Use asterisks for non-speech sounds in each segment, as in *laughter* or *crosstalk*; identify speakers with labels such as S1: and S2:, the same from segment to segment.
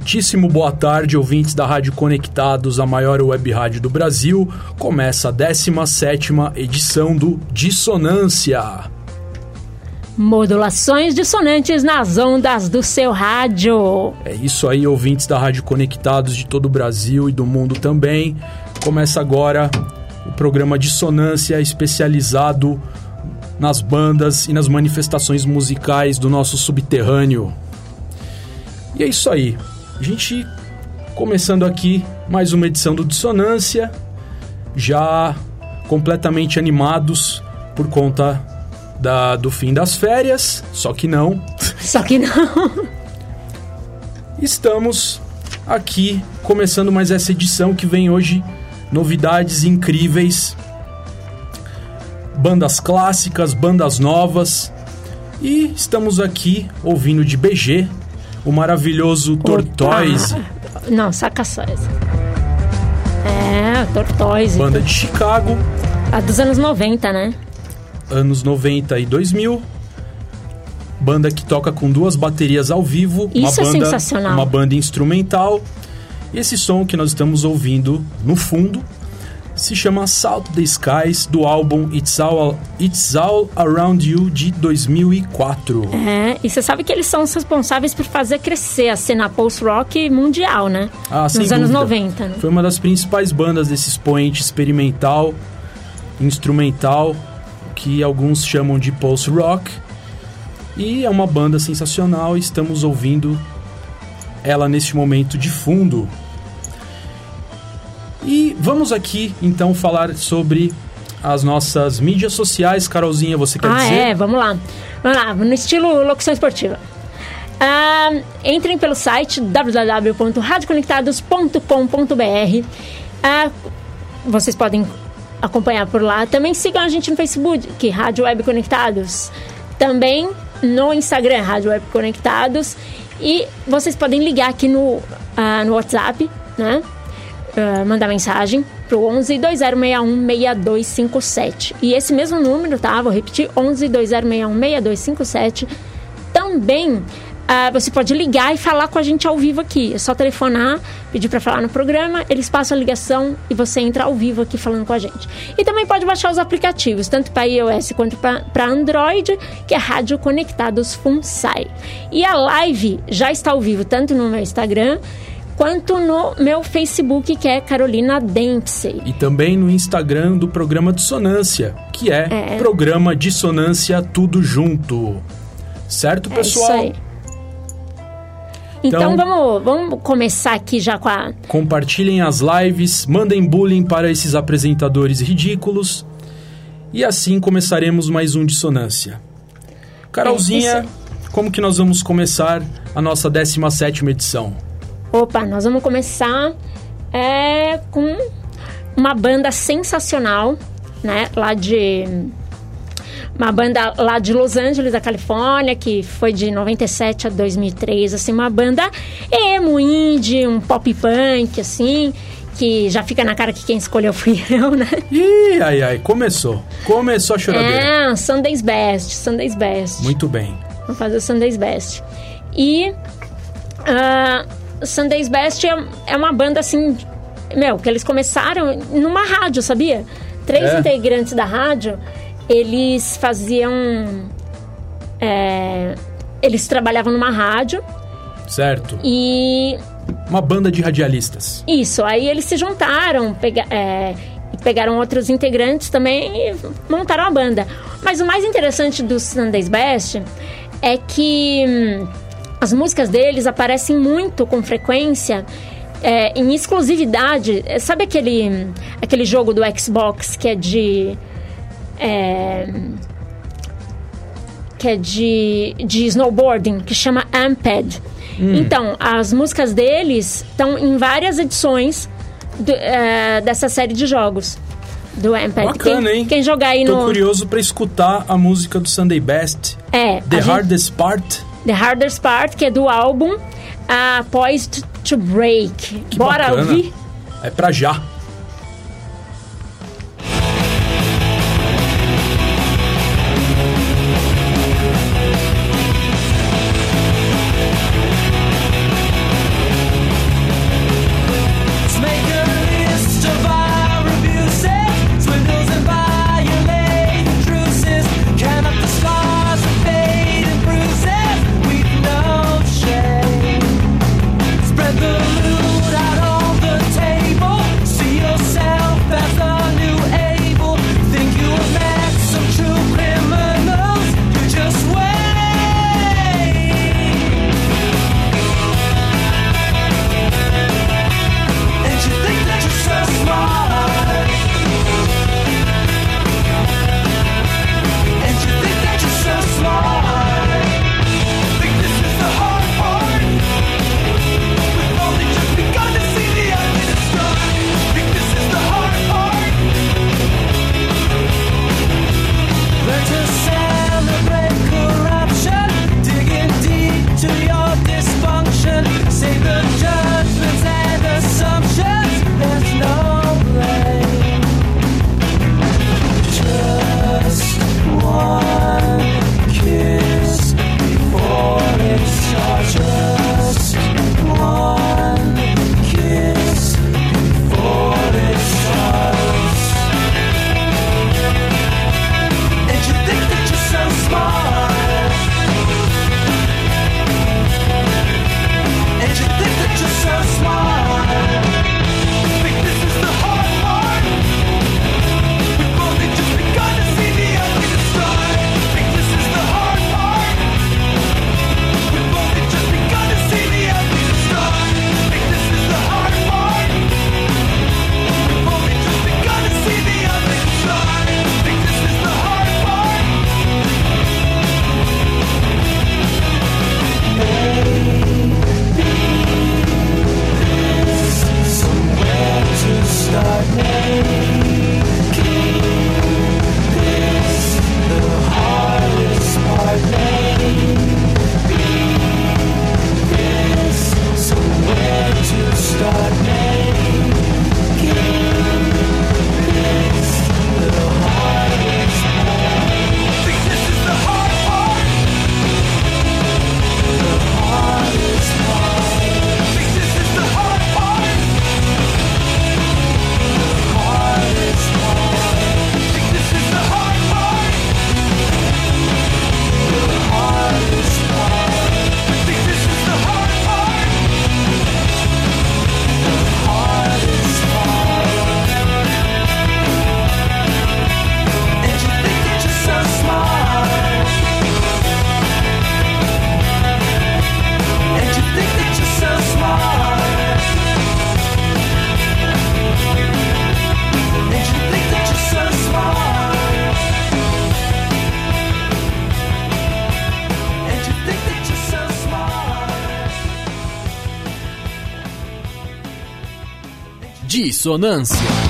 S1: Muitíssimo boa tarde, ouvintes da Rádio Conectados, a maior web rádio do Brasil. Começa a 17 edição do Dissonância.
S2: Modulações dissonantes nas ondas do seu rádio.
S1: É isso aí, ouvintes da Rádio Conectados de todo o Brasil e do mundo também. Começa agora o programa Dissonância especializado nas bandas e nas manifestações musicais do nosso subterrâneo. E é isso aí. A gente começando aqui mais uma edição do Dissonância, já completamente animados por conta da, do fim das férias, só que não. *laughs*
S2: Só que não.
S1: Estamos aqui começando mais essa edição que vem hoje novidades incríveis, bandas clássicas, bandas novas. E estamos aqui ouvindo de BG, o maravilhoso Tortoise.
S2: Não, saca só essa. É, Tortoise.
S1: Banda de Chicago.
S2: A dos anos 90, né?
S1: Anos 90 e 2000. Banda que toca com duas baterias ao vivo.
S2: Isso
S1: uma
S2: é
S1: banda,
S2: sensacional.
S1: Uma banda instrumental. E esse som que nós estamos ouvindo no fundo se chama Salt the Skies, do álbum It's All, It's All Around You de 2004.
S2: É, e você sabe que eles são os responsáveis por fazer crescer a cena post-rock mundial, né?
S1: Ah, sem
S2: Nos anos
S1: dúvida.
S2: 90. Né?
S1: Foi uma das principais bandas desse expoente experimental, instrumental, que alguns chamam de post-rock. E é uma banda sensacional, estamos ouvindo ela neste momento de fundo. E vamos aqui então falar sobre as nossas mídias sociais. Carolzinha, você quer
S2: ah,
S1: dizer?
S2: é, vamos lá. Vamos lá, no estilo locução esportiva. Ah, entrem pelo site www.radioconectados.com.br. Ah, vocês podem acompanhar por lá. Também sigam a gente no Facebook, que é Rádio Web Conectados. Também no Instagram, Rádio Web Conectados. E vocês podem ligar aqui no, ah, no WhatsApp, né? Uh, mandar mensagem pro 11 2061 6257. E esse mesmo número, tá? Vou repetir: 11 2061 6257. Também uh, você pode ligar e falar com a gente ao vivo aqui. É só telefonar, pedir para falar no programa, eles passam a ligação e você entra ao vivo aqui falando com a gente. E também pode baixar os aplicativos, tanto para iOS quanto para Android, que é Rádio Conectados FUNSAI. E a live já está ao vivo, tanto no meu Instagram quanto no meu Facebook, que é Carolina Dempsey.
S1: E também no Instagram do programa Dissonância, que é,
S2: É.
S1: programa Dissonância Tudo Junto. Certo,
S2: É
S1: pessoal?
S2: isso aí. Então,
S1: Então-
S2: vamos, vamos começar aqui já com a.
S1: Compartilhem as lives, mandem bullying para esses apresentadores ridículos. E assim começaremos mais um Dissonância. Carolzinha,
S2: É,
S1: como que nós vamos começar a nossa 17ª edição?
S2: Opa, nós vamos começar é, com uma banda sensacional, né? Lá de. Uma banda lá de Los Angeles, da Califórnia, que foi de 97 a 2003, assim, uma banda emo, indie, um pop punk, assim, que já fica na cara que quem escolheu fui *laughs* eu, né?
S1: Ih, ai, ai, começou. Começou a choradeira.
S2: É, Sunday's Best, Sunday's Best.
S1: Muito bem.
S2: Vamos fazer o Sunday's Best. E ah, Sunday's Best é, é uma banda assim, meu, que eles começaram numa rádio, sabia? Três
S1: É?
S2: integrantes da rádio, eles faziam. é, eles trabalhavam numa rádio
S1: Certo.
S2: e
S1: Uma banda de radialistas.
S2: isso, aí eles se juntaram, pega, é, pegaram outros integrantes também e montaram a banda. Mas o mais interessante do Sunday's Best é que hum, as músicas deles aparecem muito com frequência é, em exclusividade. É, sabe aquele, aquele jogo do Xbox que é de. É, que é de, de snowboarding, que chama Amped.
S3: Hum.
S2: Então, as músicas deles estão em várias edições do, é, dessa série de jogos do Amped.
S3: Bacana,
S2: quem,
S3: hein?
S2: Quem jogar aí
S3: Tô
S2: no...
S3: curioso para escutar a música do Sunday Best.
S2: É.
S3: The
S2: Hardest gente...
S3: Part
S2: The Hardest Part, que é do álbum uh, Poised to Break.
S3: Que
S2: Bora
S3: bacana.
S2: ouvir?
S3: É pra já.
S4: Ressonância.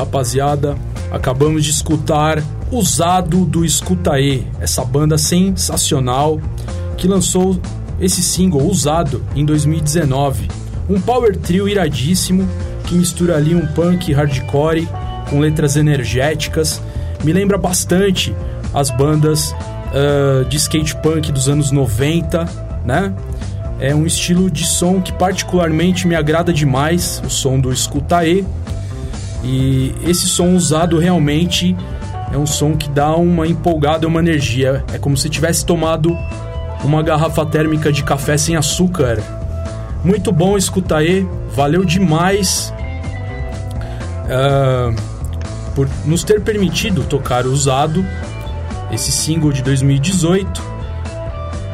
S1: Rapaziada. Acabamos de escutar Usado do Escutaê, essa banda sensacional que lançou esse single Usado em 2019. Um power trio iradíssimo que mistura ali um punk hardcore com letras energéticas. Me lembra bastante as bandas ah, de skate punk dos anos 90, né? É um estilo de som que particularmente me agrada demais, o som do Escutaê. E esse som usado realmente é um som que dá uma empolgada, uma energia. É como se tivesse tomado uma garrafa térmica de café sem açúcar. Muito bom escutar aí, valeu demais ah, por nos ter permitido tocar usado, esse single de 2018.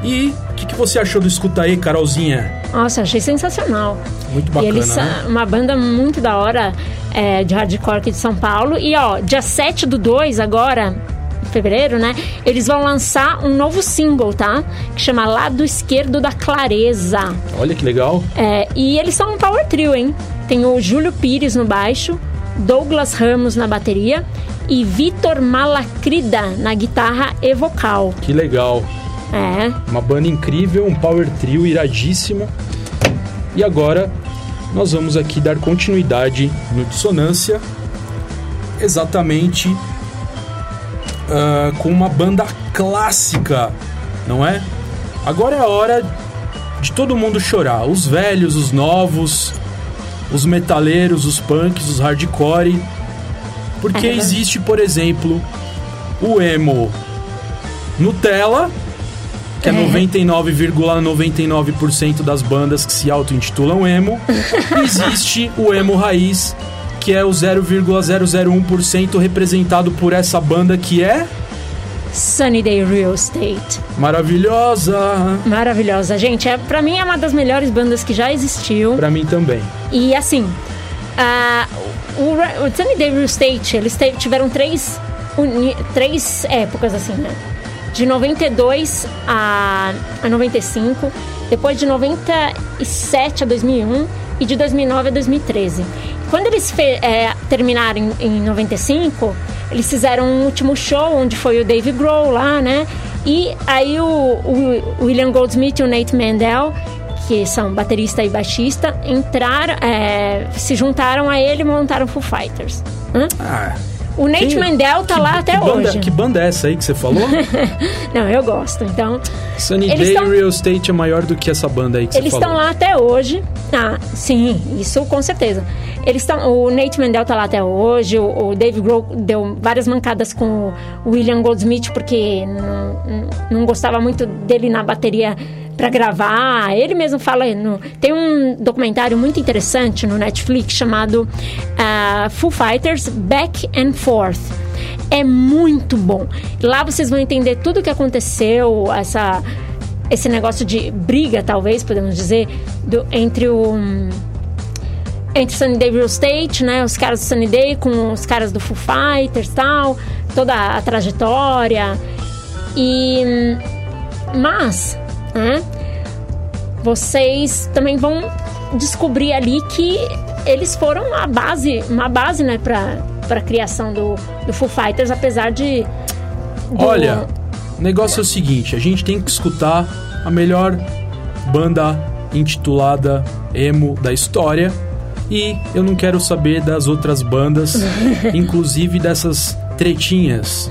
S1: E o que, que você achou do Escuta aí, Carolzinha?
S2: Nossa, achei sensacional.
S1: Muito
S2: e
S1: bacana,
S2: eles são
S1: né?
S2: uma banda muito da hora é, de hardcore aqui de São Paulo. E ó, dia 7 do 2 agora, em fevereiro, né? Eles vão lançar um novo single, tá? Que chama Lado Esquerdo da Clareza.
S1: Olha que legal.
S2: É, e eles são um power trio, hein? Tem o Júlio Pires no baixo, Douglas Ramos na bateria e Vitor Malacrida na guitarra e vocal.
S1: Que legal.
S2: É,
S1: Uma banda incrível, um power trio iradíssimo. E agora nós vamos aqui dar continuidade no Dissonância, exatamente ah, com uma banda clássica, não é? Agora é a hora de todo mundo chorar, os velhos, os novos, os metaleiros, os punks, os hardcore, porque
S2: É.
S1: existe, por exemplo, o emo Nutella, que é
S2: É.
S1: 99,99% das bandas que se auto-intitulam emo. *laughs* Existe o emo raiz, que é o 0,001% representado por essa banda que é
S2: Sunny Day Real Estate.
S1: maravilhosa.
S2: Maravilhosa, gente. É, pra mim é uma das melhores bandas que já existiu.
S1: Pra mim também.
S2: E assim, a- o, o Sunny Day Real Estate, eles tiveram três, uni- três épocas, assim, né? De 92 a, a 95, depois de 97 a 2001 e de 2009 a 2013. Quando eles é, terminaram em, em 95, eles fizeram um último show onde foi o Dave Grohl lá, né? E aí o, o William Goldsmith e o Nate Mandel que são baterista e baixista, entraram, é, se juntaram a ele e montaram Foo Fighters. Hã?
S1: Ah,
S2: O Nate
S1: que-
S2: Mandel tá
S1: que-
S2: lá
S1: que
S2: até
S1: banda-
S2: hoje.
S1: Que banda é essa aí que você falou? *laughs*
S2: Não, eu gosto. Então,
S1: Sunny
S2: Eles
S1: Day
S2: tão-
S1: Real Estate é maior do que essa banda aí que
S2: eles
S1: você falou.
S2: estão lá até hoje. Ah, sim, isso com certeza. Eles estão. O Nate Mandel tá lá até hoje. O, o Dave Grohl deu várias mancadas com o William Goldsmith porque não- não gostava muito dele na bateria pra gravar. Ele mesmo fala. No, tem um documentário muito interessante no Netflix chamado ah, Foo Fighters Back and Forth. É muito bom. Lá vocês vão entender tudo o que aconteceu, essa esse negócio de briga, talvez, podemos dizer, do, entre o. Entre Sunny Day Real Estate, né? Os caras do Sunny Day com os caras do Foo Fighters tal, toda a trajetória. E. Mas, né? Vocês também vão descobrir ali que eles foram a base, uma base, né, pra, pra criação do, do Foo Fighters, apesar de. do-
S1: Olha, o negócio é o seguinte, a gente tem que escutar a melhor banda intitulada emo da história e eu não quero saber das outras bandas, *laughs* inclusive dessas tretinhas.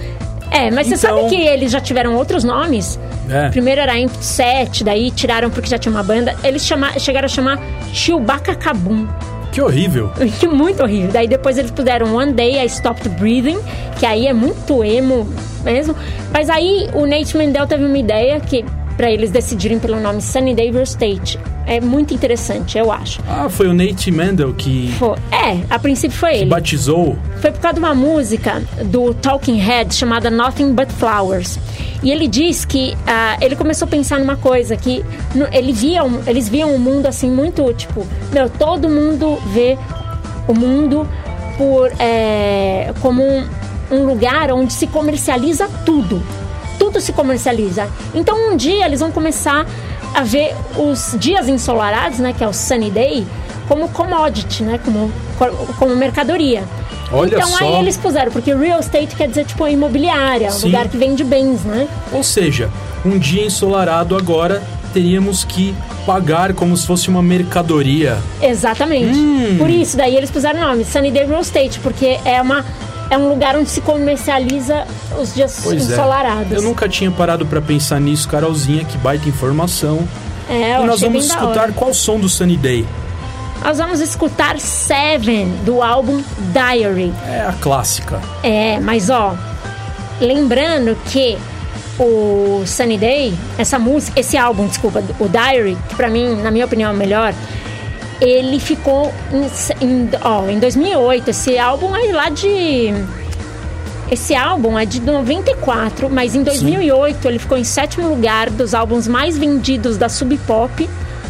S2: É, mas você
S1: Então-
S2: sabe que eles já tiveram outros nomes?
S1: É.
S2: Primeiro era Imp 7, daí tiraram porque já tinha uma banda. Eles chama, chegaram a chamar Chewbacca Kabum.
S1: Que horrível. *laughs*
S2: Que muito horrível. Daí depois eles puderam One Day I Stopped Breathing, que aí é muito emo mesmo. Mas aí o Nate Mendel teve uma ideia que para eles decidirem pelo nome Sunny Day Real Estate. É muito interessante, eu acho.
S1: Ah, foi o Nate Mendel que,
S2: Pô, é, a princípio foi
S1: que
S2: ele.
S1: batizou.
S2: Foi por causa de uma música do Talking Head chamada Nothing But Flowers. E ele diz que ah, ele começou a pensar numa coisa que ele via, um- eles viam o mundo assim muito tipo, meu, todo mundo vê o mundo por é, como um, um lugar onde se comercializa. Tudo tudo se comercializa. Então um dia eles vão começar a ver os dias ensolarados, né, que é o sunny day, como commodity, né, como, como mercadoria.
S1: Olha
S2: então
S1: só.
S2: aí eles puseram, porque real estate quer dizer tipo imobiliária, um
S1: Sim.
S2: lugar que vende bens, né?
S1: Ou seja, um dia ensolarado agora teríamos que pagar como se fosse uma mercadoria.
S2: Exatamente.
S1: Hum.
S2: Por isso daí eles puseram o nome Sunny Day Real Estate, porque é uma é um lugar onde se comercializa os dias
S1: Pois
S2: ensolarados.
S1: é. Eu nunca tinha parado pra pensar nisso, Carolzinha, que baita informação.
S2: É, eu
S1: e nós vamos escutar qual som do Sunny Day?
S2: Nós vamos escutar Seven do álbum Diary.
S1: É a clássica.
S2: É, mas ó, lembrando que o Sunny Day, essa música, esse álbum, desculpa, o Diary, que pra mim, na minha opinião, é o melhor, ele ficou em, em, ó, em 2008. Esse álbum é lá de. Esse álbum é de 94, mas em 2008 ele ficou em sétimo lugar dos álbuns mais vendidos da Sub Pop.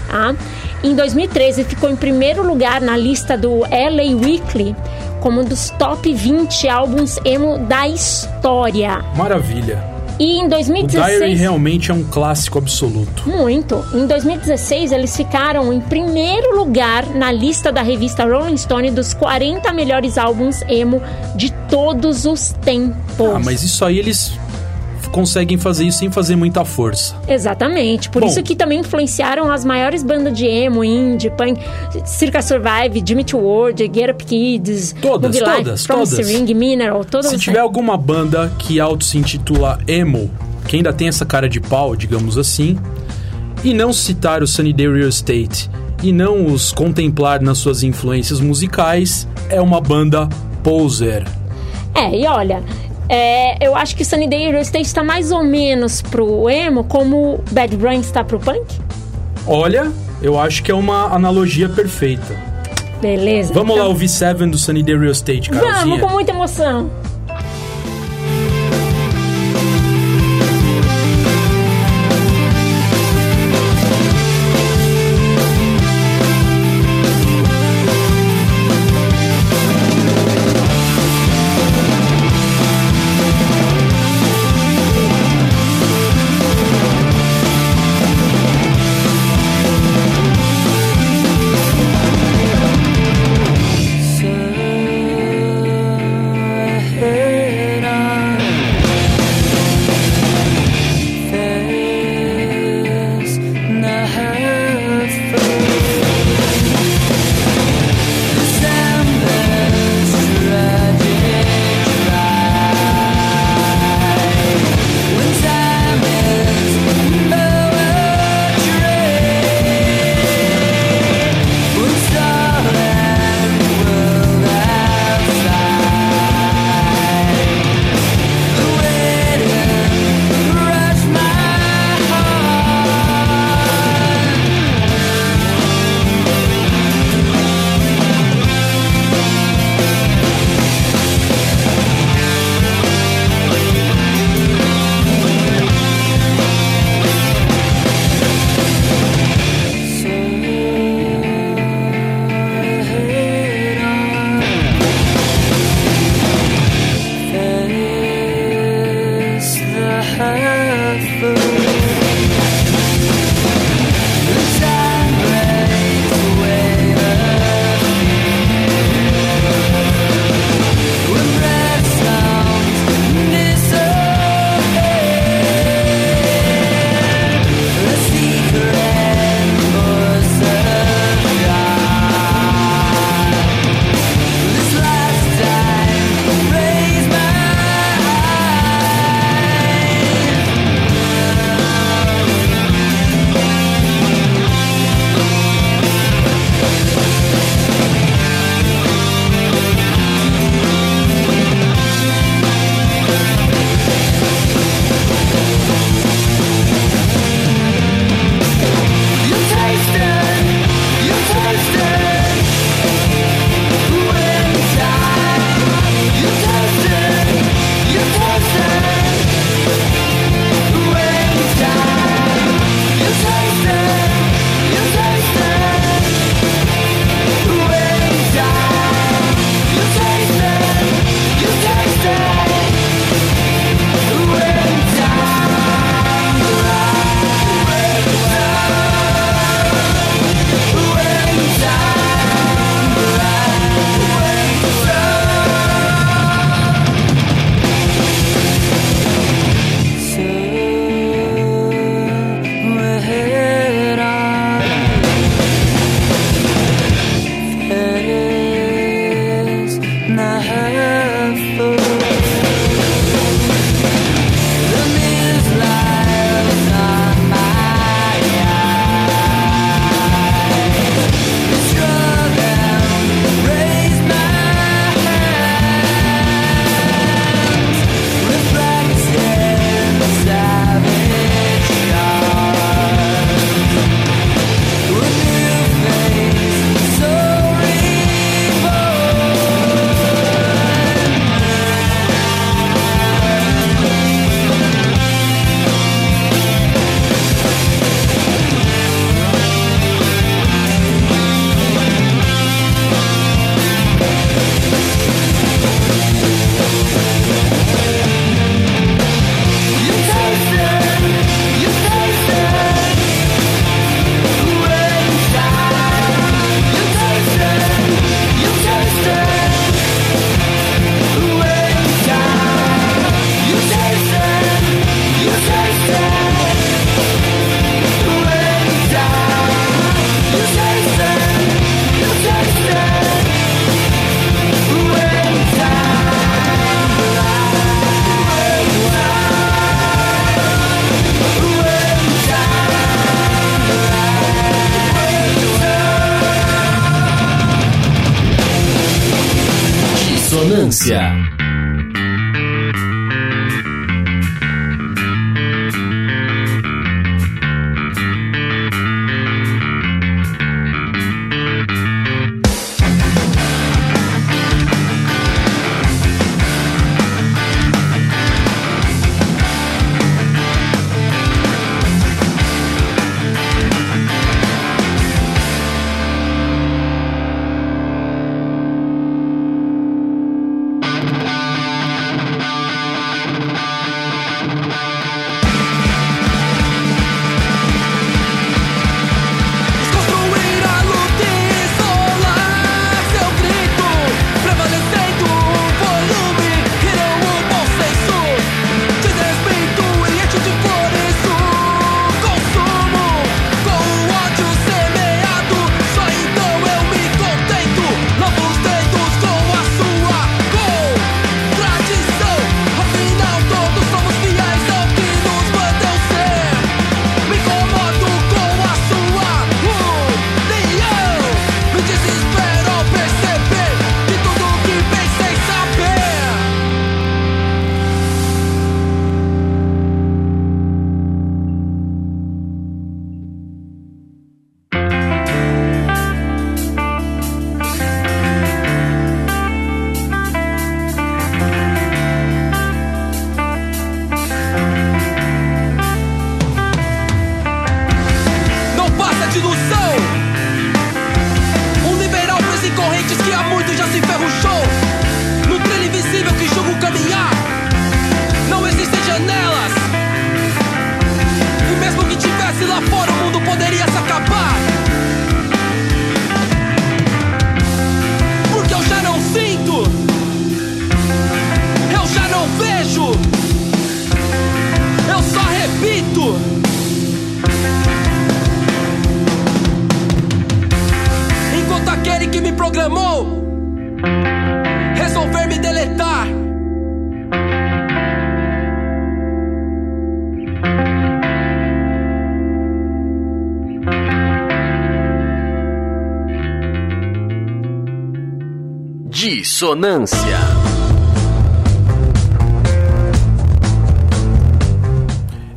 S2: Tá? Em 2013 ele ficou em primeiro lugar na lista do LA Weekly como um dos top 20 álbuns emo da história.
S1: Maravilha.
S2: E em
S1: O
S2: 2016
S1: Diary realmente é um clássico absoluto.
S2: muito. Em 2016, eles ficaram em primeiro lugar na lista da revista Rolling Stone dos 40 melhores álbuns emo de todos os tempos.
S1: Ah, mas isso aí eles conseguem fazer isso sem fazer muita força.
S2: Exatamente. Por
S1: Bom.
S2: isso que também influenciaram as maiores bandas de emo, indie, punk, Circa Survive, Jimmy Eat World, Get Up Kids,
S1: Todas,
S2: Movie Life,
S1: todas,
S2: Promise
S1: todas.
S2: Ring, Mineral, todas
S1: Se tiver alguma banda que auto se intitula emo, que ainda tem essa cara de pau, digamos assim, e não citar o Sunny Day Real Estate e não os contemplar nas suas influências musicais, é uma banda poser.
S2: É, e olha, é, eu acho que Sunny Day Real Estate está mais ou menos pro emo como Bad Brains está pro punk.
S1: Olha, eu acho que é uma analogia perfeita.
S2: Beleza.
S1: Vamos lá
S2: então,
S1: ouvir Seven do Sunny Day Real Estate, Carolzinha.
S2: Vamos, com muita emoção.
S4: Dissonância.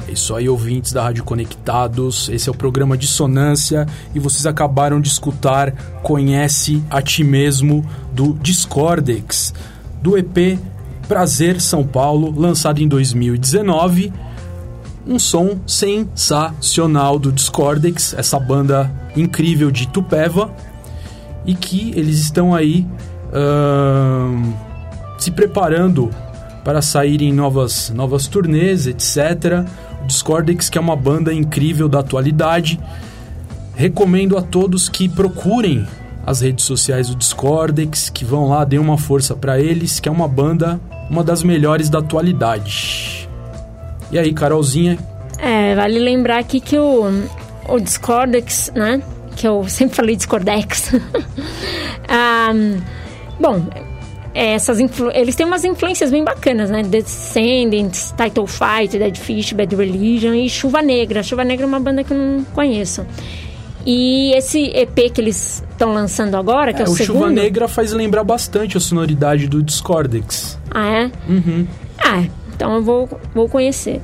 S1: É isso aí, ouvintes da Rádio Conectados. Esse é o programa Dissonância e vocês acabaram de escutar Conhece a Ti Mesmo do Discordex, do EP Prazer São Paulo, lançado em 2019. Um som sensacional do Discordex, essa banda incrível de Tupéva, e que eles estão aí se preparando para sair em novas, novas turnês, etc. O Discordex, que é uma banda incrível da atualidade. Recomendo a todos que procurem as redes sociais do Discordex, que vão lá, deem uma força para eles, que é uma banda, uma das melhores da atualidade. E aí, Carolzinha,
S2: É, vale lembrar aqui que o, o Discordex, né? Que eu *laughs* sempre falei Discordex. *laughs* Ah, bom, é, essas eles têm umas influências bem bacanas, né? Descendants, Title Fight, Dead Fish, Bad Religion e Chuva Negra. Chuva Negra é uma banda que eu não conheço. E esse EP que eles estão lançando agora, que é,
S1: é,
S2: o,
S1: o
S2: segundo...
S1: Chuva Negra faz lembrar bastante a sonoridade do Discordex.
S2: Ah, é?
S1: Uhum.
S2: Ah, então eu vou, vou conhecer.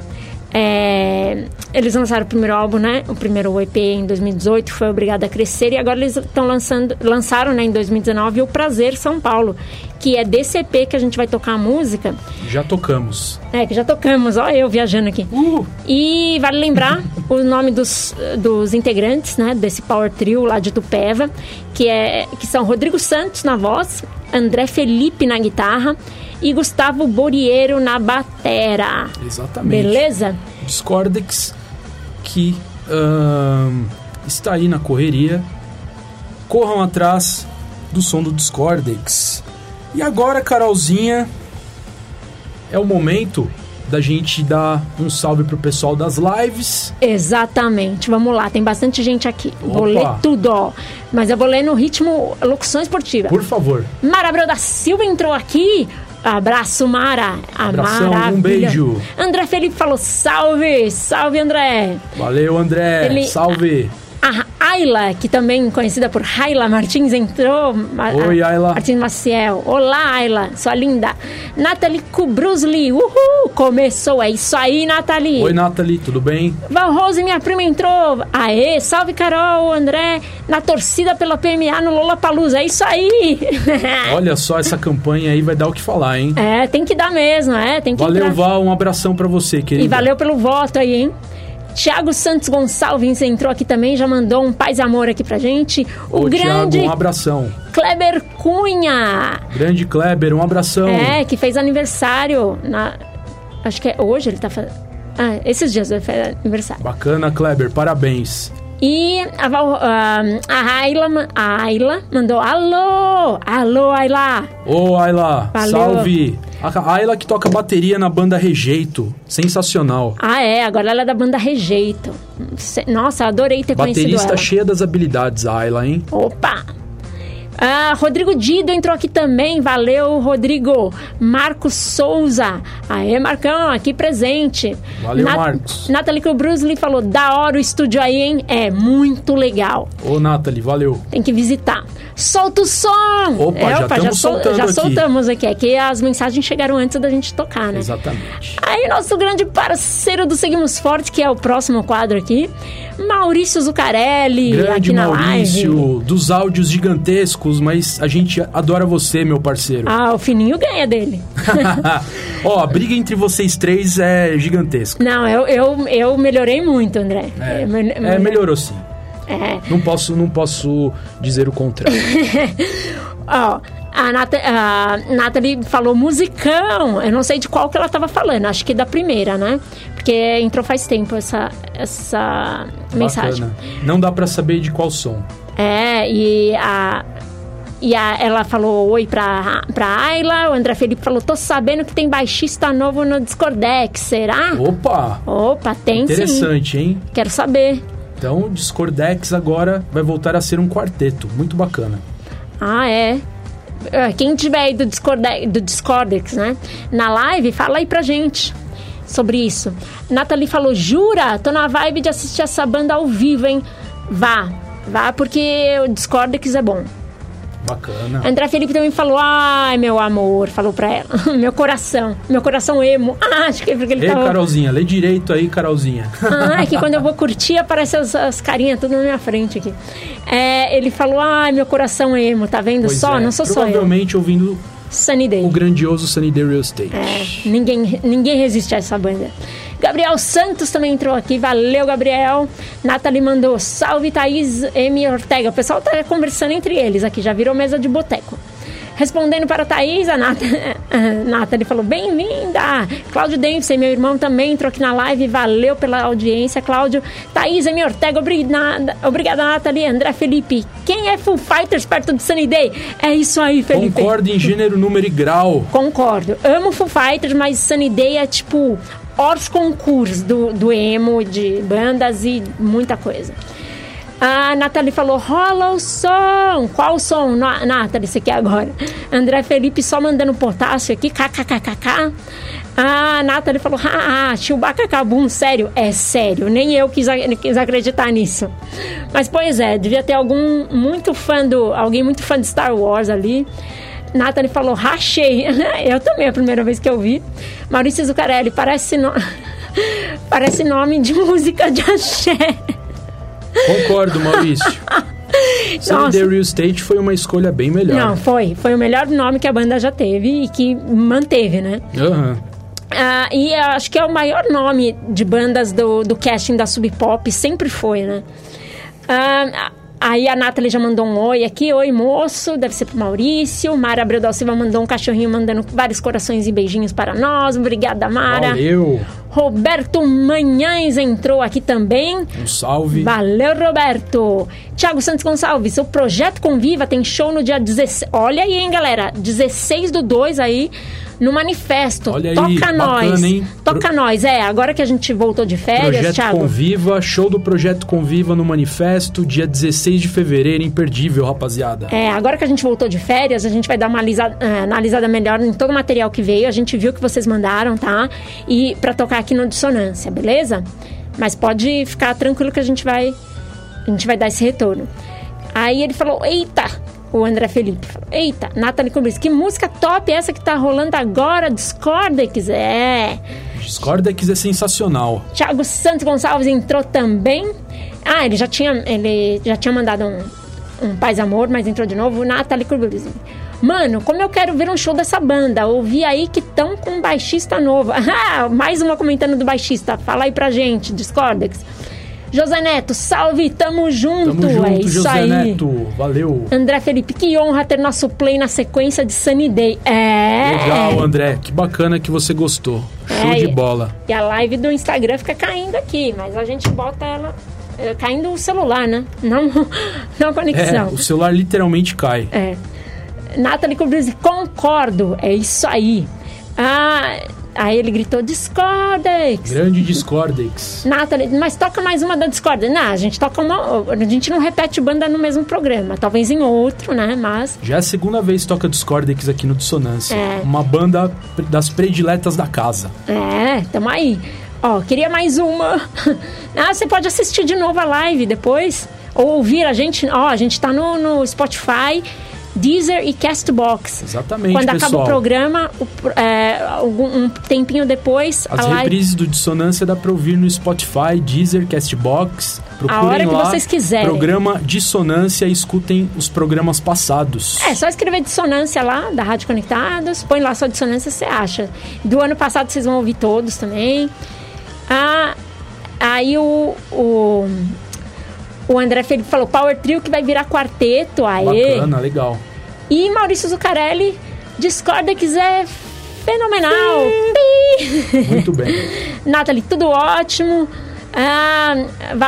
S2: É, eles lançaram o primeiro álbum, né? O primeiro EP em 2018, que foi Obrigada a Crescer, e agora eles estão lançando, lançaram, né, em 2019, o Prazer São Paulo, que é desse EP que a gente vai tocar a música.
S1: Já tocamos.
S2: É, que já tocamos, ó, eu viajando aqui.
S1: Uh!
S2: E vale lembrar *laughs* o nome dos, dos integrantes, né, desse Power Trio lá de Tupéva, que, é, que são Rodrigo Santos na voz, André Felipe na guitarra e Gustavo Boriero na batera.
S1: Exatamente.
S2: Beleza?
S1: Discordex, que ahn, está aí na correria. Corram atrás do som do Discordex. E agora, Carolzinha, é o momento da gente dar um salve pro pessoal das lives.
S2: Exatamente. Vamos lá, tem bastante gente aqui. Vou
S1: Opa.
S2: ler tudo, ó. Mas eu vou ler no ritmo locução esportiva.
S1: Por favor.
S2: Mara Abreu da Silva entrou aqui. Abraço, Mara. A
S1: Abração, um
S2: maravilha.
S1: beijo.
S2: André Felipe falou salve. Salve, André.
S1: Valeu, André.
S2: Ele-
S1: Salve.
S2: Ayla, que também conhecida por Ayla Martins, entrou.
S1: Oi,
S2: a-
S1: Ayla.
S2: Martins Maciel. Olá, Ayla, sua linda. Nathalie Kubrusli, uhul! Começou, é isso aí, Nathalie.
S1: Oi, Nathalie, tudo bem?
S2: Val Rose, minha prima, entrou. Aê, salve Carol, André, na torcida pela PMA no Lola Palusa. É isso aí. *laughs*
S1: Olha só, essa campanha aí vai dar o que falar, hein?
S2: é, tem que dar mesmo, é, tem que
S1: Valeu,
S2: entrar.
S1: Val, um abração pra você, querida.
S2: E valeu pelo voto aí, hein? Tiago Santos Gonçalves entrou aqui também, já mandou um paz e amor aqui pra gente. O
S1: Ô,
S2: grande
S1: Thiago, um abração.
S2: Kleber Cunha.
S1: Grande Kleber, um abração.
S2: É, que fez aniversário na. Acho que é hoje ele tá fazendo. Ah, esses dias ele fez aniversário.
S1: Bacana, Kleber, parabéns.
S2: E a, Val, ah, a, Ayla, a Ayla mandou alô, alô Ayla.
S1: Ô, Ayla,
S2: Valeu.
S1: salve. A Ayla que toca bateria na banda Rejeito. Sensacional.
S2: Ah é, agora ela é da banda Rejeito. Nossa, adorei ter conhecido
S1: Baterista
S2: ela.
S1: cheia das habilidades, a Ayla, hein?
S2: Opa! Ah, Rodrigo Dido entrou aqui também, valeu, Rodrigo. Marcos Souza, aê, Marcão, aqui presente.
S1: Valeu, Marcos.
S2: Nathalie Brusley falou, da hora o estúdio aí, hein? É muito legal,
S1: Ô, Nathalie, valeu.
S2: tem que visitar. Solta o som!
S1: Opa,
S2: É,
S1: já tamo soltando
S2: já
S1: aqui.
S2: soltamos aqui, é que as mensagens chegaram antes da gente tocar, né?
S1: Exatamente.
S2: Aí, nosso grande parceiro do Seguimos Forte, que é o próximo quadro aqui, Maurício Zucarelli,
S1: Grande
S2: aqui na
S1: Maurício,
S2: live.
S1: dos áudios gigantescos, mas a gente adora você, meu parceiro.
S2: Ah, o Fininho ganha dele. *laughs*
S1: Ó, a briga entre vocês três é gigantesca.
S2: Não, eu, eu, eu melhorei muito, André.
S1: É,
S2: me-
S1: é, melhorou sim.
S2: É.
S1: Não posso, não posso dizer o contrário. *laughs*
S2: Ó, a, Nata, a Nathalie falou musicão. Eu não sei de qual que ela tava falando. Acho que da primeira, né? Porque entrou faz tempo essa, essa mensagem.
S1: Bacana. Não dá pra saber de qual som.
S2: É, e a. E a, ela falou oi pra, pra Ayla, o André Felipe falou, tô sabendo que tem baixista novo no Discordex, será?
S1: Opa!
S2: Opa, tem sim.
S1: Interessante, hein?
S2: Quero saber.
S1: Então, Discordex agora vai voltar a ser um quarteto. Muito bacana.
S2: Ah, é. Ah, Quem tiver aí do, Discord, do Discordex, né? Na live, fala aí pra gente sobre isso. Nathalie falou, jura? Tô na vibe de assistir essa banda ao vivo, hein? Vá, vá porque o Discordex é bom.
S1: Bacana.
S2: André Felipe também falou, ai, meu amor, falou pra ela. *laughs* meu coração, meu coração emo. *laughs* Ah, acho que é porque ele
S1: Ei,
S2: tava...
S1: Carolzinha, lê direito aí, Carolzinha.
S2: Ah, é que quando eu *laughs* vou curtir, aparecem as, as carinhas tudo na minha frente aqui. É, ele falou, ai, meu coração emo, tá vendo
S1: Pois
S2: só?
S1: é,
S2: Não sou só eu.
S1: Provavelmente ouvindo
S2: Sunny Day.
S1: o grandioso Sunny Day Real Estate.
S2: É, ninguém, ninguém resiste a essa banda. Gabriel Santos também entrou aqui. Valeu, Gabriel. Nathalie mandou salve, Thaís M. Ortega. O pessoal tá conversando entre eles aqui, já virou mesa de boteco. Respondendo para a Thaís, a Nat a *laughs* Nathalie falou: Bem-vinda! Cláudio Dempsey, meu irmão, também entrou aqui na live. Valeu pela audiência, Cláudio. Thaís M. Ortega, obrigada, obrigada, Nathalie. André Felipe, quem é Full Fighters perto do Sunny Day? É isso aí, Felipe.
S1: Concordo em gênero, número e grau.
S2: Concordo. Amo Foo Fighters, mas Sunny Day é tipo hors concurso do, do emo, de bandas e muita coisa. A Nathalie falou, rola o som. Qual o som, Na- Nathalie, você quer agora? André Felipe só mandando potássio aqui, kkkk. A Nathalie falou, ah, Chewbacca Kabum, sério? É sério, nem eu quis, quis acreditar nisso. Mas, pois é, devia ter algum muito fã do... Alguém muito fã de Star Wars ali. Nathalie falou, rachei. *laughs* Eu também, é a primeira vez que eu vi. Maurício Zucarelli, parece, no... *laughs* parece nome de música de axé.
S1: Concordo, Maurício. *laughs*
S2: Nossa.
S1: Day Real Estate foi uma escolha bem melhor.
S2: Não, foi. Foi o melhor nome que a banda já teve e que manteve, né?
S1: Aham.
S2: Ah, e acho que é o maior nome de bandas do, do casting da Sub Pop, sempre foi, né? Ah, aí a Nathalie já mandou um oi aqui. Oi, moço. Deve ser pro Maurício. Mara Abreu da Silva mandou um cachorrinho mandando vários corações e beijinhos para nós. Obrigada, Mara.
S1: Valeu.
S2: Roberto Manhães entrou aqui também.
S1: Um salve.
S2: Valeu, Roberto. Tiago Santos Gonçalves, o Projeto Conviva tem show no dia 16. Olha aí, hein, galera. 16 do 2 aí no manifesto.
S1: Olha aí,
S2: Toca
S1: bacana,
S2: nós.
S1: hein?
S2: Toca nós. É, agora que a gente voltou de férias,
S1: Projeto
S2: Thiago.
S1: Conviva, show do Projeto Conviva no Manifesto, dia 16 de fevereiro, imperdível, rapaziada.
S2: É, agora que a gente voltou de férias, a gente vai dar uma alisa- eh, analisada melhor em todo o material que veio. A gente viu que vocês mandaram, tá? E pra tocar aqui no Dissonância, beleza? Mas pode ficar tranquilo que a gente vai A gente vai dar esse retorno. Aí ele falou, eita, o André Felipe falou, eita, Nathalie Cobris, que música top é essa que tá rolando agora, Discordex? É.
S1: Discordex é sensacional.
S2: Thiago Santos Gonçalves entrou também. Ah, ele já tinha, ele já tinha mandado um, um Paz Amor, mas entrou de novo. Nathalie Cobris. Mano, como eu quero ver um show dessa banda. Ouvi aí que estão com um baixista novo. *laughs* Ah, mais uma comentando do baixista. Fala aí pra gente, Discordex. José Neto, salve, tamo junto.
S1: Tamo junto,
S2: é isso
S1: José
S2: aí.
S1: Neto. Valeu.
S2: André Felipe, que honra ter nosso play na sequência de Sunny Day. É.
S1: Legal, André. Que bacana que você gostou. Show
S2: É,
S1: de bola.
S2: E a live do Instagram fica caindo aqui, mas a gente bota ela é, caindo o celular, né? Não, *laughs* não a
S1: É,
S2: conexão.
S1: o celular literalmente cai.
S2: É. Nathalie Cobrizzi, concordo, é isso aí. Ah, aí ele gritou, Discordex.
S1: Grande Discordex.
S2: Nathalie, mas toca mais uma da Discord. Não, a gente toca uma. A gente não repete banda no mesmo programa. Talvez em outro, né? Mas.
S1: Já é a segunda vez que toca Discordex aqui no Dissonância.
S2: É.
S1: Uma banda das prediletas da casa.
S2: É, tamo aí. Ó, queria mais uma. *laughs* Ah, você pode assistir de novo a live depois. Ou ouvir a gente. Ó, a gente tá no, no Spotify, Deezer e Castbox.
S1: Exatamente,
S2: Quando
S1: pessoal.
S2: acaba o programa, o é, algum- um tempinho depois,
S1: As
S2: a live.
S1: reprises do Dissonância dá pra ouvir no Spotify, Deezer, Castbox. Procurem
S2: hora que
S1: lá,
S2: vocês quiserem.
S1: Programa Dissonância e escutem os programas passados.
S2: É, só escrever dissonância lá, da Rádio Conectados, põe lá só dissonância, você acha. Do ano passado vocês vão ouvir todos também. Ah, aí o, o, o André Felipe falou Power Trio que vai virar quarteto, aê.
S1: Bacana, legal.
S2: E Maurício Zucarelli discorda que é fenomenal. Pi.
S1: Muito bem. *laughs*
S2: Nathalie, tudo ótimo. Ah,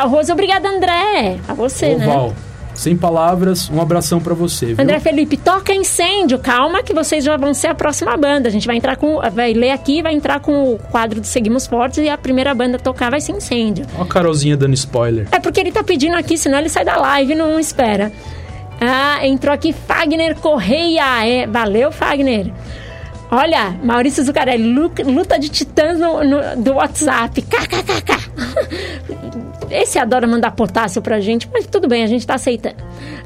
S2: Rosa, obrigada, André. A você,
S1: Ô,
S2: né?
S1: Sem palavras, um abração pra você, viu?
S2: André Felipe, toca incêndio. Calma que vocês já vão ser a próxima banda. A gente vai entrar com. Vai ler aqui, vai entrar com o quadro do Seguimos Fortes e a primeira banda a tocar vai ser incêndio.
S1: Ó a Carolzinha dando spoiler.
S2: É porque ele tá pedindo aqui, senão ele sai da live e não espera. Ah, entrou aqui Fagner Correia. É, valeu, Fagner. Olha, Maurício Zucarelli, lu- luta de titãs no, no- do WhatsApp. KKKK. Esse adora mandar potássio pra gente, mas tudo bem, a gente tá aceitando.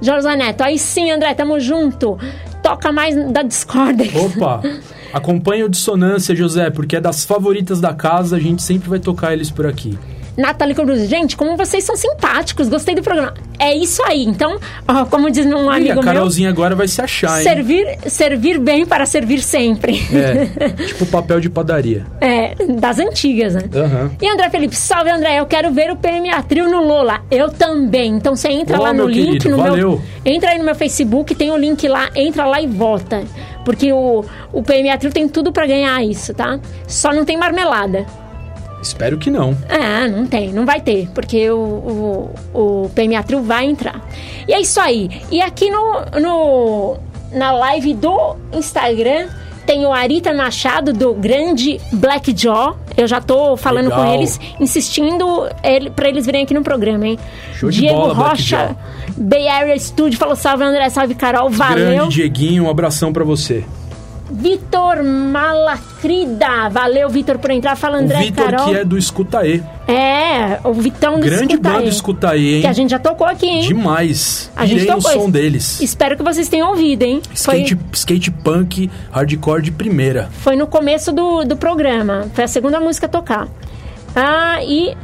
S2: José Neto, aí sim, André, tamo junto. Toca mais da Discord.
S1: Opa! *laughs* Acompanhe o Dissonância, José, porque é das favoritas da casa, a gente sempre vai tocar eles por aqui.
S2: Nathalie Cruz, gente, como vocês são simpáticos, gostei do programa. É isso aí. Então, ó, como diz um
S1: a
S2: amigo meu,
S1: Carolzinha agora vai se achar, hein?
S2: servir, servir bem para servir sempre.
S1: É, *laughs* tipo papel de padaria.
S2: É, das antigas, né?
S1: Aham.
S2: E André Felipe, salve André, eu quero ver o PMA Trio no Lola. Eu também. Então você entra lá no
S1: meu
S2: link
S1: querido,
S2: no
S1: valeu.
S2: meu. Entra aí no meu Facebook, tem o link lá, entra lá e vota. Porque o, o PMA Trio tem tudo pra ganhar isso, tá? Só não tem marmelada.
S1: Espero que não.
S2: Ah, não tem, não vai ter, porque o, o, o PMA Trio vai entrar. E é isso aí. E aqui no, no na live do Instagram tem o Arita Machado do grande Black Jaw. Eu já tô falando
S1: Legal.
S2: com eles, insistindo ele, pra eles virem aqui no programa, hein?
S1: Show de
S2: Diego
S1: bola,
S2: Rocha. Bay Area Studio, falou salve André, salve Carol, valeu.
S1: Grande Dieguinho, um abração pra você.
S2: Vitor Malacrida, valeu Vitor por entrar, fala
S1: O
S2: André
S1: Vitor,
S2: Carol.
S1: que é do Escutaê.
S2: É, o Vitão do
S1: Grande
S2: Escuta
S1: banda. Escutaê, hein?
S2: Que a gente já tocou aqui, hein?
S1: Demais.
S2: A gente
S1: Irei
S2: tocou
S1: som
S2: esse.
S1: deles.
S2: Espero que vocês tenham ouvido, hein? Foi,
S1: Skate, skate punk, hardcore de primeira.
S2: foi no começo do, do programa. Foi a segunda música a tocar. Ah, e.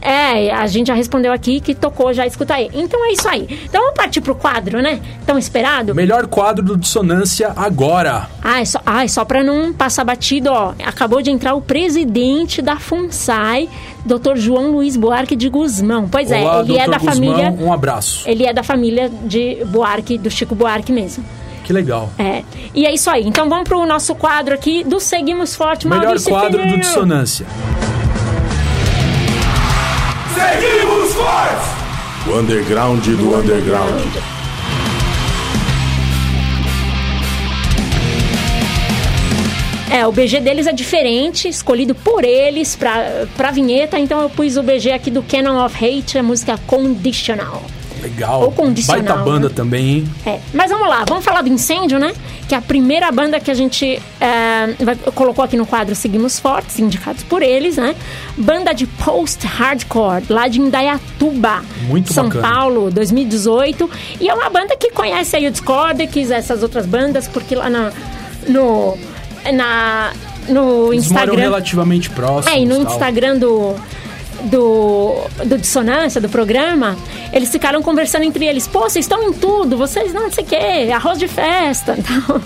S2: É, a gente já respondeu aqui que tocou, já escuta aí. Então é isso aí. Então vamos partir pro quadro, né? Tão esperado?
S1: Melhor quadro do Dissonância agora.
S2: Ah, é só, ah, é só pra não passar batido, ó. Acabou de entrar o presidente da FUNSAI, Dr. João Luiz Buarque de Guzmão. Pois é,
S1: Olá,
S2: ele é
S1: Dr.
S2: da
S1: Guzmão,
S2: família.
S1: Um abraço.
S2: Ele é da família de Buarque, do Chico Buarque mesmo.
S1: Que legal.
S2: É. E é isso aí. Então vamos pro nosso quadro aqui do Seguimos Forte.
S1: Melhor
S2: Maurício
S1: quadro do. Dissonância.
S5: Seguimos fortes!
S6: O underground do underground.
S2: É, o BG deles é diferente, escolhido por eles pra, pra vinheta, então eu pus o BG aqui do Canon of Hate, a música Conditional.
S1: Legal.
S2: Ou condicional,
S1: Baita banda
S2: né?
S1: também, hein?
S2: É, mas vamos lá, vamos falar do Incêndio, né? Que é a primeira banda que a gente é, vai- colocou aqui no quadro Seguimos Fortes, indicados por eles, né? Banda de post-hardcore, lá de Indaiatuba,
S1: Muito
S2: São
S1: bacana.
S2: Paulo, 2018. E é uma banda que conhece aí o Discordex, essas outras bandas, porque lá na, no, na, no
S1: Eles moram
S2: Instagram...
S1: relativamente próximos.
S2: É, e no. Instagram do, do, do Dissonância, do programa, eles ficaram conversando entre eles. Pô, vocês estão em tudo, vocês não sei o quê, arroz de festa. *laughs* Então,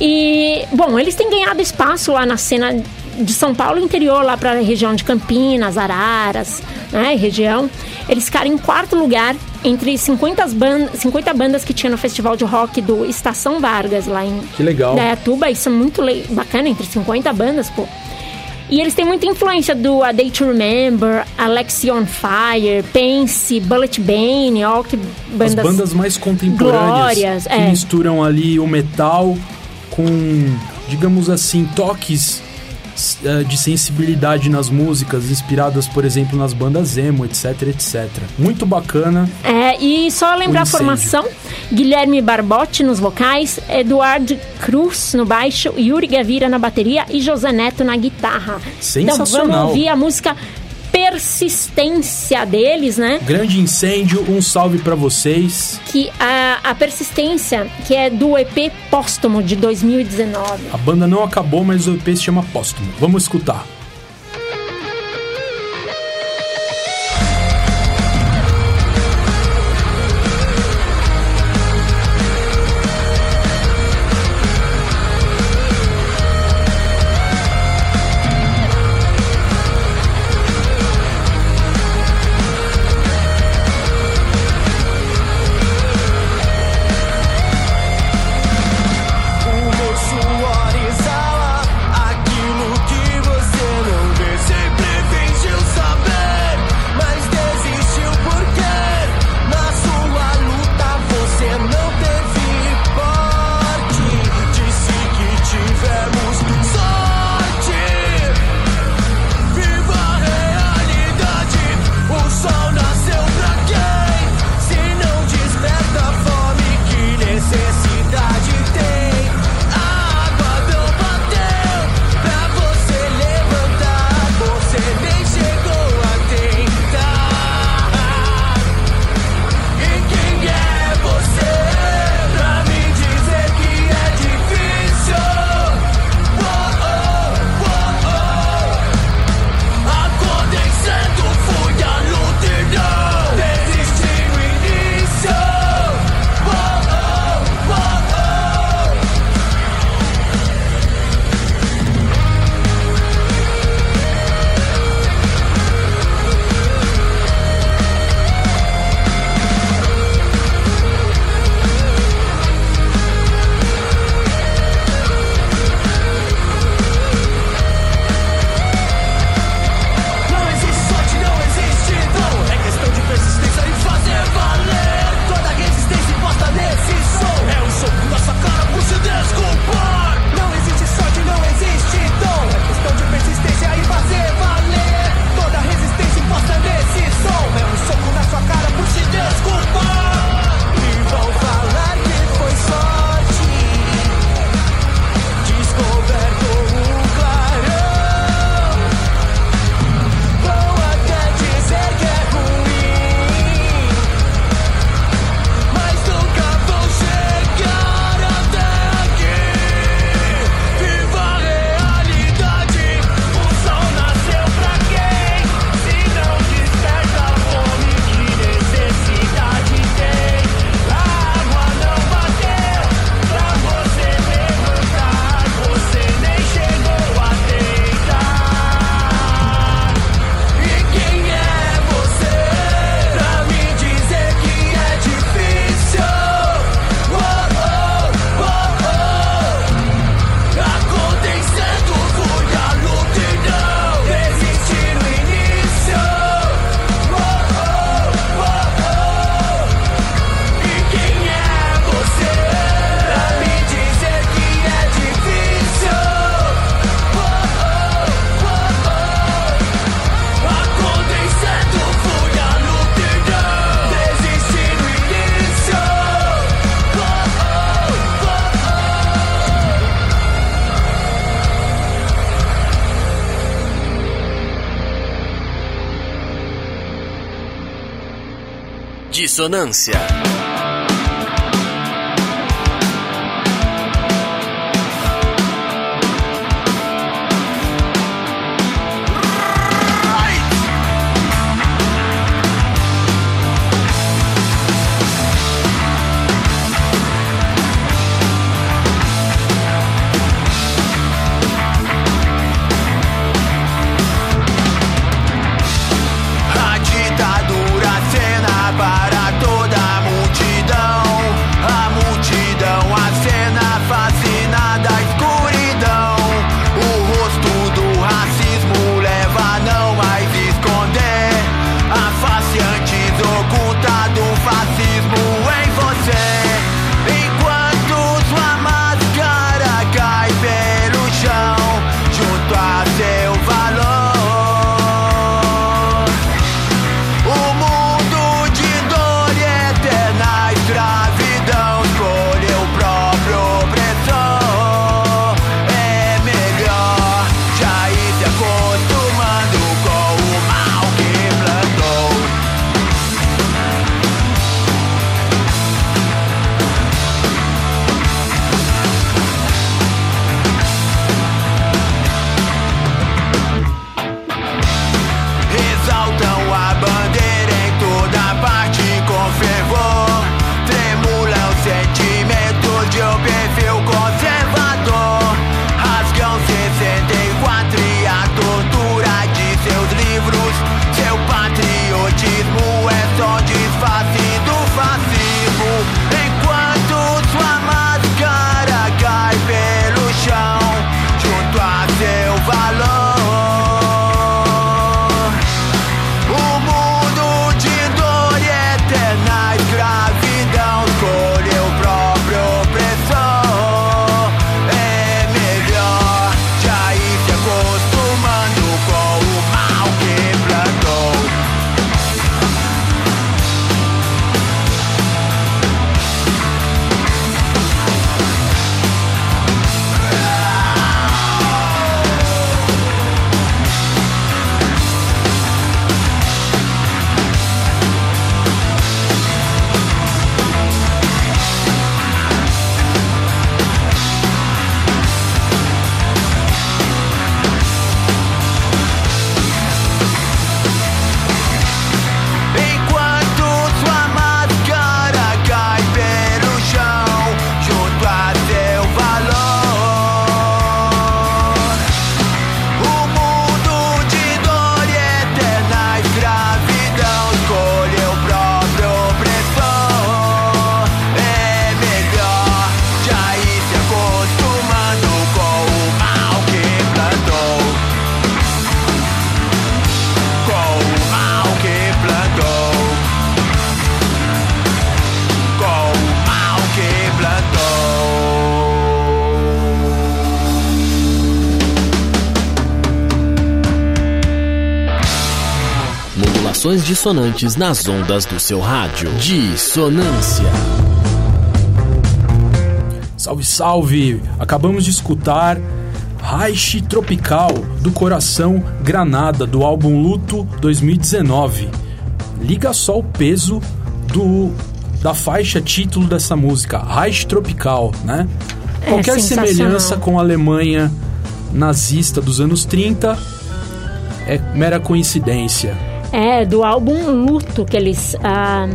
S2: e, bom, eles têm ganhado espaço lá na cena de São Paulo interior, lá para a região de Campinas, Araras, né, região. Eles ficaram em quarto lugar entre 50 bandas, 50 bandas que tinha no festival de rock do Estação Vargas, lá em
S1: Que legal.
S2: Dayatuba. Isso é muito bacana, entre 50 bandas, pô. E eles têm muita influência do A Day to Remember, Alexi on Fire, Pense, Bullet Bane, ó, que
S1: As
S2: bandas...
S1: bandas mais contemporâneas
S2: glórias,
S1: que
S2: é.
S1: misturam ali o metal com, digamos assim, toques de sensibilidade nas músicas, inspiradas, por exemplo, nas bandas emo, etc, etc. Muito bacana.
S2: É, e só lembrar a formação: Guilherme Barbotti nos vocais, Eduardo Cruz no baixo, Yuri Gavira na bateria e José Neto na guitarra. Então
S1: Sensacional.
S2: vamos ouvir a música Persistência deles, né?
S1: Grande incêndio, um salve pra vocês.
S2: Que a, a Persistência, que é do EP póstumo de 2019.
S1: A banda não acabou, mas o EP se chama Póstumo. Vamos escutar.
S4: Dissonância. Modulações dissonantes nas ondas do seu rádio. Dissonância.
S1: Salve, salve! Acabamos de escutar Reich Tropical do Coração Granada do álbum Luto 2019. Liga só o peso do da faixa título dessa música, Reich Tropical, né?
S2: É
S1: Qualquer semelhança com a Alemanha nazista dos anos 30 é mera coincidência.
S2: É, do álbum Luto que eles, ah,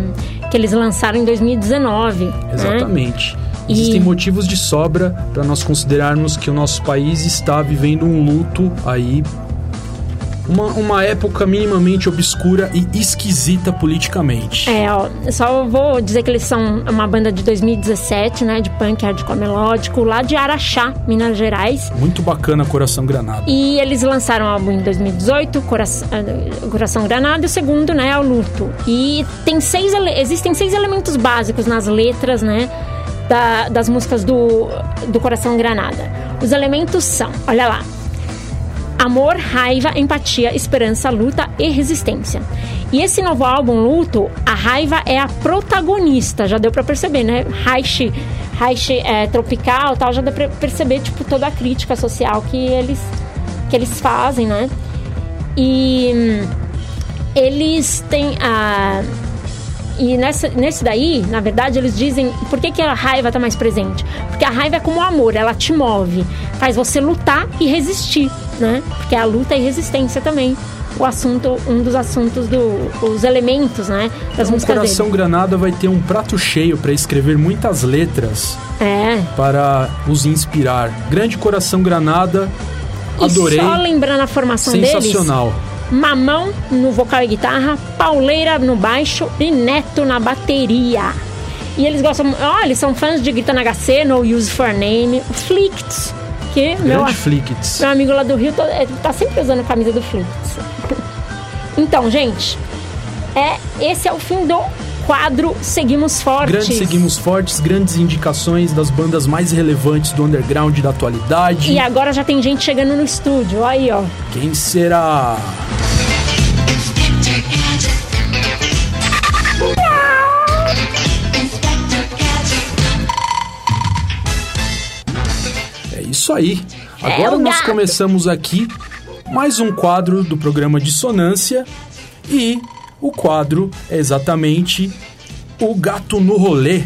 S2: que eles lançaram em 2019. né?
S1: Exatamente.
S2: E-
S1: Existem motivos de sobra para nós considerarmos que o nosso país está vivendo um luto aí. Uma, uma época minimamente obscura e esquisita politicamente.
S2: É, ó, só vou dizer que eles são uma banda de 2017, né, de punk hardcore melódico, lá de Araxá, Minas Gerais.
S1: Muito bacana Coração Granada.
S2: E eles lançaram o álbum em 2018, Coração, ah, Coração Granada, e o segundo, né, é o Luto. E tem seis, existem seis elementos básicos nas letras, né, da- das músicas do, do Coração Granada. Os elementos são, olha lá, amor, raiva, empatia, esperança, luta e resistência. E esse novo álbum, Luto, a raiva é a protagonista, já deu pra perceber, né? Reich, Reich é, tropical tal, já deu pra perceber, tipo, toda a crítica social que eles, que eles fazem, né? E hum, eles têm a... e nessa, nesse daí, na verdade, eles dizem por que, que a raiva tá mais presente? Porque a raiva é como o amor, ela te move, faz você lutar e resistir, né? Porque a luta e resistência também. O assunto, um dos assuntos dos elementos, né? Das
S1: O
S2: músicas
S1: Coração
S2: dele.
S1: Granada vai ter um prato cheio para escrever muitas letras
S2: É.
S1: para os inspirar. Grande Coração Granada, adorei.
S2: E só lembrando a formação
S1: Sensacional.
S2: deles. Mamão no vocal e guitarra, Pauleira no baixo e Neto na bateria. E eles gostam, ó, eles são fãs de Guitar HC, No Use for Name, Flicts, que meu,
S1: Flickits.
S2: meu amigo lá do Rio tá, tá sempre usando a camisa do Flicts. *laughs* Então, gente, é, esse é o fim do quadro Seguimos Fortes.
S1: Grandes Seguimos Fortes, grandes indicações das bandas mais relevantes do underground da atualidade.
S2: E agora já tem gente chegando no estúdio, aí, ó.
S1: Quem será? Isso aí. Agora
S2: o
S1: nós começamos aqui mais um quadro do programa Dissonância e o quadro é exatamente o Gato no Rolê,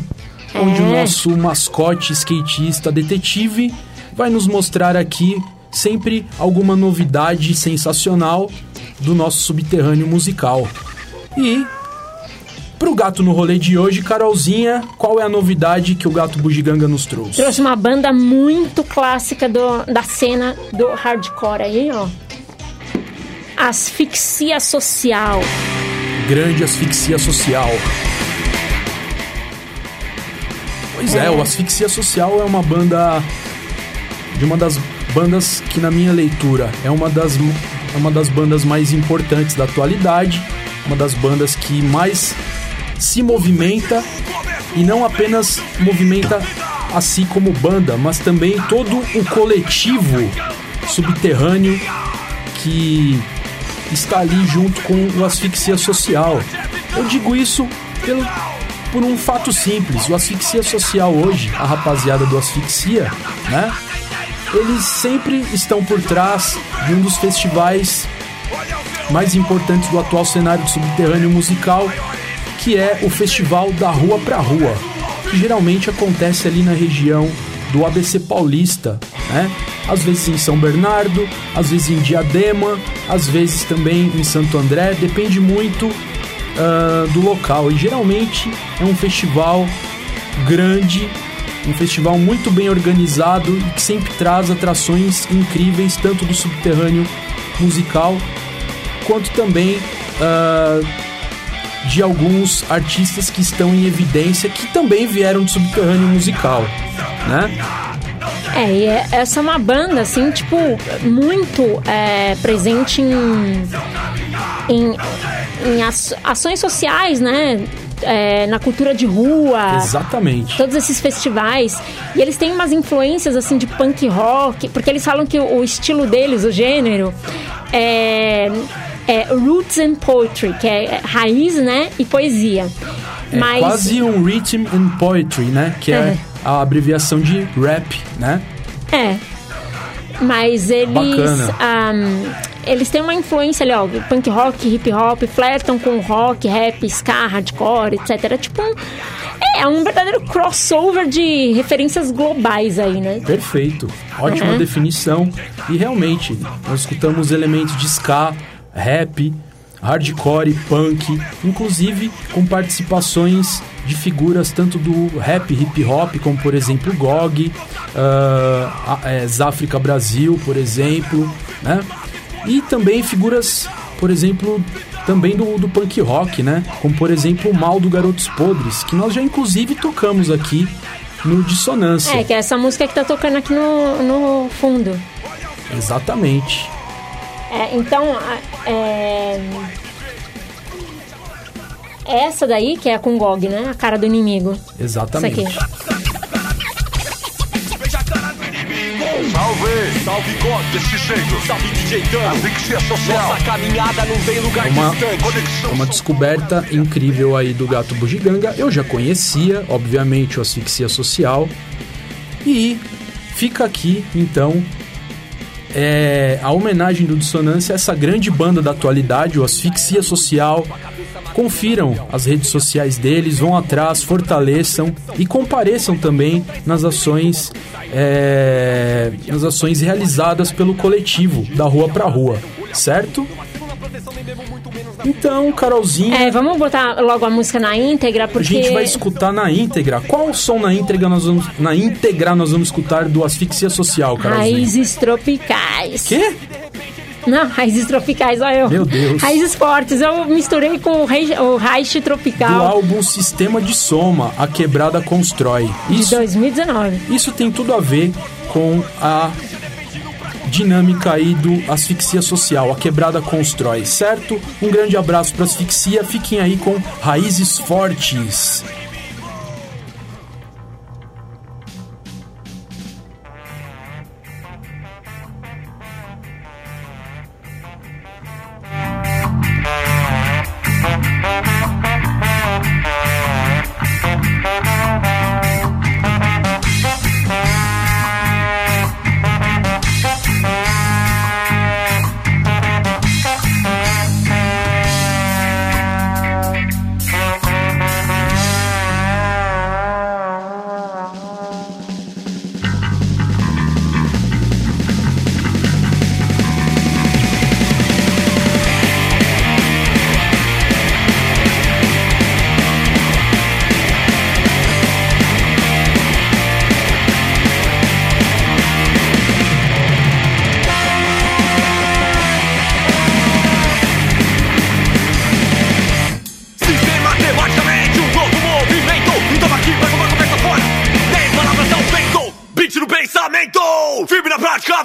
S1: onde o
S2: É.
S1: nosso mascote skatista detetive vai nos mostrar aqui sempre alguma novidade sensacional do nosso subterrâneo musical. E pro Gato no Rolê de hoje, Carolzinha, qual é a novidade que o Gato Bugiganga nos trouxe?
S2: Trouxe uma banda muito clássica do, da cena do hardcore aí, ó. Asfixia Social.
S1: Grande Asfixia Social. Pois é,
S2: É.
S1: o Asfixia Social é uma banda de uma das bandas que na minha leitura é uma das é uma das bandas mais importantes da atualidade, uma das bandas que mais se movimenta e não apenas movimenta a si como banda, mas também todo o coletivo subterrâneo que está ali junto com o Asfixia Social. Eu digo isso pelo, por um fato simples. O Asfixia Social hoje, a rapaziada do Asfixia, né? Eles sempre estão por trás de um dos festivais mais importantes do atual cenário subterrâneo musical, que é o Festival da Rua pra Rua, que geralmente acontece ali na região do ABC Paulista, né? Às vezes em São Bernardo, às vezes em Diadema, às vezes também em Santo André, depende muito ah, do local. E geralmente é um festival grande, um festival muito bem organizado e que sempre traz atrações incríveis, tanto do subterrâneo musical quanto também ah, de alguns artistas que estão em evidência que também vieram do subterrâneo musical, né?
S2: É, e é- essa é uma banda, assim, tipo, muito é, presente em, em, em aç- ações sociais, né? É, na cultura de rua.
S1: Exatamente.
S2: todos esses festivais. E eles têm umas influências assim de punk rock, porque eles falam que o, o estilo deles, o gênero, é, é roots and poetry, que é raiz, né, e poesia.
S1: É
S2: Mas
S1: quase um rhythm and poetry, né? Que é,
S2: É.
S1: a abreviação de rap, né?
S2: é. Mas eles ahm, eles têm uma influência ali, ó, punk rock, hip hop, flertam com rock, rap, ska, hardcore, etc. É tipo um, é um verdadeiro crossover de referências globais aí, né?
S1: Perfeito. Ótima
S2: Uhum.
S1: definição. E realmente, nós escutamos elementos de ska, rap, hardcore, punk, inclusive com participações de figuras tanto do rap, hip hop, como por exemplo Gog, ah, a- é, Záfrica Brasil, por exemplo, né? E também figuras, por exemplo, também do, do punk rock, né? Como por exemplo o Mal do Garotos Podres, que nós já inclusive tocamos aqui no Dissonância.
S2: É, que é essa música que tá tocando aqui no, no fundo.
S1: Exatamente.
S2: É, então, é... essa daí, que é a com Gog, né? A cara do inimigo.
S1: Exatamente.
S2: Isso aqui.
S7: Salve! Salve God desse jeito! Salve DJ Dan! Asfixia social! Nossa caminhada não tem lugar
S1: uma,
S7: distante! Conexão
S1: uma descoberta incrível aí do Gato Bugiganga. Eu já conhecia, obviamente, o Asfixia Social. E fica aqui, então, é, a homenagem do Dissonância a essa grande banda da atualidade, o Asfixia Social, confiram as redes sociais deles, vão atrás, fortaleçam e compareçam também nas ações é, nas ações realizadas pelo coletivo da rua pra rua, certo? Então, Carolzinha,
S2: É, vamos botar logo a música na íntegra,
S1: a
S2: porque.
S1: gente vai escutar na íntegra. Qual som na íntegra nós vamos na íntegra nós vamos escutar do Asfixia Social, Carolzinha?
S2: Raízes tropicais.
S1: Quê?
S2: Não, raízes tropicais, olha eu.
S1: Meu Deus.
S2: Raízes fortes. Eu misturei com o, rei, o Reich
S1: Do
S2: tropical
S1: álbum Sistema de Soma, A Quebrada Constrói.
S2: de
S1: Isso,
S2: 2019.
S1: isso tem tudo a ver com a dinâmica aí do Asfixia Social, A Quebrada Constrói, certo? Um grande abraço para Asfixia, fiquem aí com Raízes Fortes.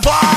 S7: Firme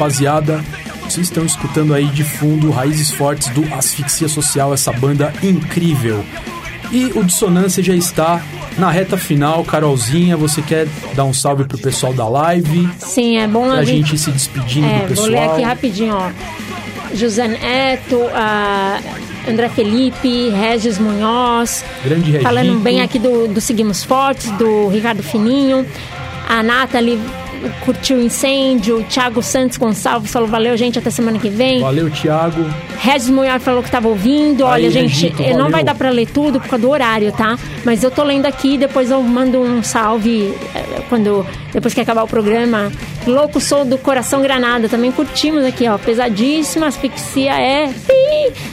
S1: rapaziada. Vocês estão escutando aí de fundo Raízes Fortes do Asfixia Social, essa banda incrível. E o Dissonância já está na reta final. Carolzinha, você quer dar um salve pro pessoal da live?
S2: Sim, é bom a
S1: gente ir se despedindo do
S2: É,
S1: pessoal.
S2: vou ler aqui rapidinho, ó. José Neto, a André Felipe, Regis Munhoz.
S1: Grande Regito.
S2: Falando bem aqui do, do Seguimos Fortes, do Ricardo Fininho. A Nathalie curtiu o incêndio. Thiago Santos Gonçalves falou: valeu, gente, até semana que vem.
S1: Valeu, Thiago.
S2: Regis Munhoz falou que tava ouvindo.
S1: Aí,
S2: Olha, gente,
S1: Regito,
S2: eh, não
S1: valeu.
S2: vai dar pra ler tudo por causa do horário, tá? Mas eu tô lendo aqui, depois eu mando um salve eh, quando depois que acabar o programa. Louco sou do Coração Granada, também curtimos aqui, ó. Pesadíssima, asfixia é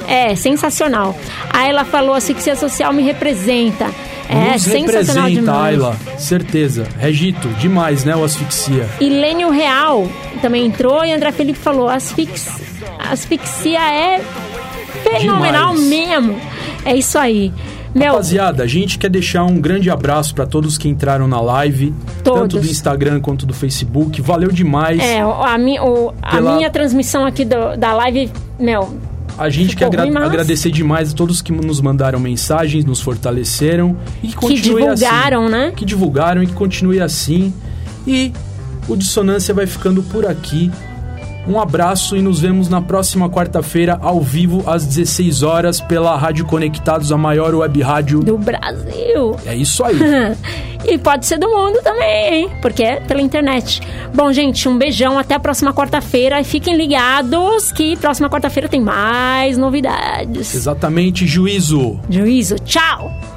S2: é sensacional. Aí ela falou: asfixia social me representa. É
S1: Nos
S2: sensacional
S1: representa. Ayla. Certeza. Regito, demais, né, o Asfixia.
S2: E Lênio Real também entrou e André Felipe falou: asfix... asfixia é fenomenal
S1: Demais.
S2: mesmo. É isso aí. Meu,
S1: Rapaziada, a gente quer deixar um grande abraço pra todos que entraram na live, tanto
S2: Todos.
S1: do Instagram quanto do Facebook. Valeu demais.
S2: é, a, mi, o- a
S1: Pela-
S2: minha transmissão aqui do- da live, meu,
S1: A gente
S2: Ficou
S1: quer agra- agradecer demais a todos que nos mandaram mensagens, nos fortaleceram e que
S2: que
S1: continue
S2: divulgaram,
S1: assim.
S2: né?
S1: Que divulgaram e que continue assim. E o Dissonância vai ficando por aqui. Um abraço e nos vemos na próxima quarta-feira, ao vivo, às 16 horas, pela Rádio Conectados, a maior web rádio.
S2: do Brasil.
S1: É isso aí. *laughs*
S2: e pode ser do mundo também, hein? Porque é pela internet. Bom, gente, um beijão. Até a próxima quarta-feira. E fiquem ligados que próxima quarta-feira tem mais novidades.
S1: Exatamente, juízo.
S2: Juízo. Tchau!